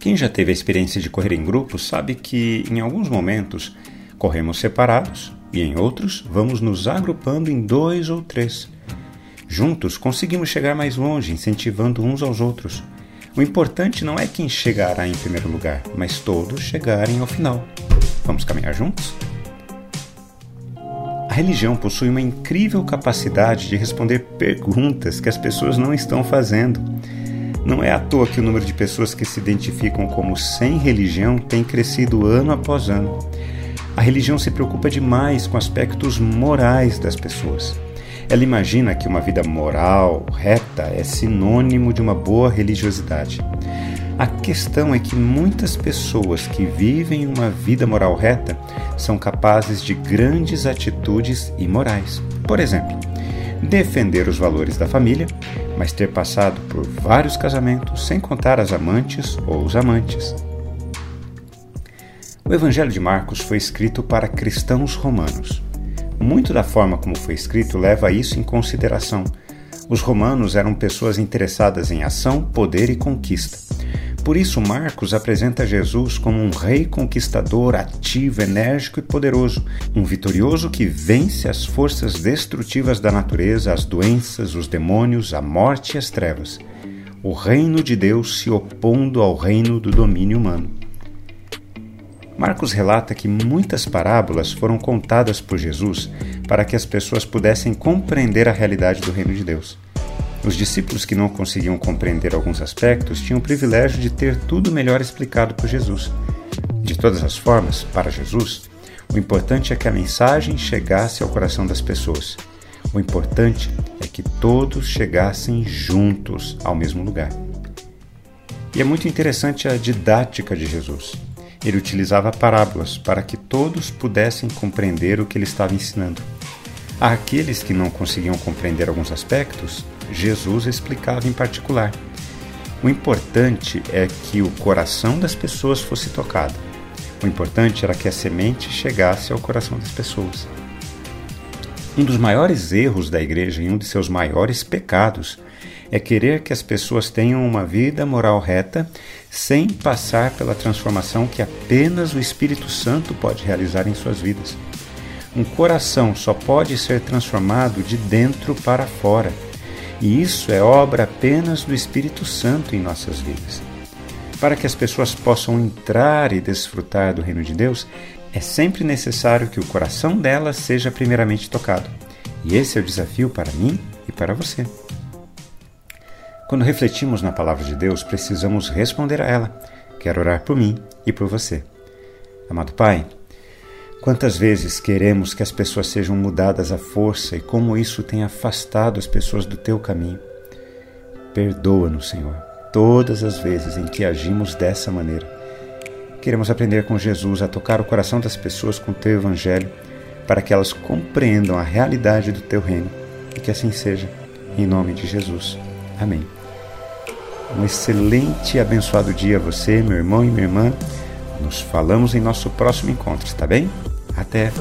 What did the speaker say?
Quem já teve a experiência de correr em grupo sabe que, em alguns momentos, corremos separados e, em outros, vamos nos agrupando em dois ou três. Juntos conseguimos chegar mais longe, incentivando uns aos outros. O importante não é quem chegará em primeiro lugar, mas todos chegarem ao final. Vamos caminhar juntos? A religião possui uma incrível capacidade de responder perguntas que as pessoas não estão fazendo. Não é à toa que o número de pessoas que se identificam como sem religião tem crescido ano após ano. A religião se preocupa demais com aspectos morais das pessoas. Ela imagina que uma vida moral, reta, é sinônimo de uma boa religiosidade. A questão é que muitas pessoas que vivem uma vida moral reta são capazes de grandes atitudes imorais. Por exemplo, defender os valores da família, mas ter passado por vários casamentos, sem contar as amantes ou os amantes. O Evangelho de Marcos foi escrito para cristãos romanos. Muito da forma como foi escrito leva isso em consideração. Os romanos eram pessoas interessadas em ação, poder e conquista. Por isso, Marcos apresenta Jesus como um rei conquistador, ativo, enérgico e poderoso, um vitorioso que vence as forças destrutivas da natureza, as doenças, os demônios, a morte e as trevas. O reino de Deus se opondo ao reino do domínio humano. Marcos relata que muitas parábolas foram contadas por Jesus para que as pessoas pudessem compreender a realidade do reino de Deus. Os discípulos que não conseguiam compreender alguns aspectos tinham o privilégio de ter tudo melhor explicado por Jesus. De todas as formas, para Jesus, o importante é que a mensagem chegasse ao coração das pessoas. O importante é que todos chegassem juntos ao mesmo lugar. E é muito interessante a didática de Jesus. Ele utilizava parábolas para que todos pudessem compreender o que ele estava ensinando. Àqueles que não conseguiam compreender alguns aspectos, Jesus explicava em particular. O importante é que o coração das pessoas fosse tocado. O importante era que a semente chegasse ao coração das pessoas. Um dos maiores erros da igreja e um de seus maiores pecados é querer que as pessoas tenham uma vida moral reta sem passar pela transformação que apenas o Espírito Santo pode realizar em suas vidas. Um coração só pode ser transformado de dentro para fora, e isso é obra apenas do Espírito Santo em nossas vidas. Para que as pessoas possam entrar e desfrutar do reino de Deus, é sempre necessário que o coração delas seja primeiramente tocado. E esse é o desafio para mim e para você. Quando refletimos na palavra de Deus, precisamos responder a ela. Quero orar por mim e por você. Amado Pai, quantas vezes queremos que as pessoas sejam mudadas à força e como isso tem afastado as pessoas do teu caminho? Perdoa-nos, Senhor, todas as vezes em que agimos dessa maneira. Queremos aprender com Jesus a tocar o coração das pessoas com o teu evangelho, para que elas compreendam a realidade do teu reino e que assim seja. Em nome de Jesus. Amém. Um excelente e abençoado dia a você, meu irmão e minha irmã. Nos falamos em nosso próximo encontro, está bem? Até!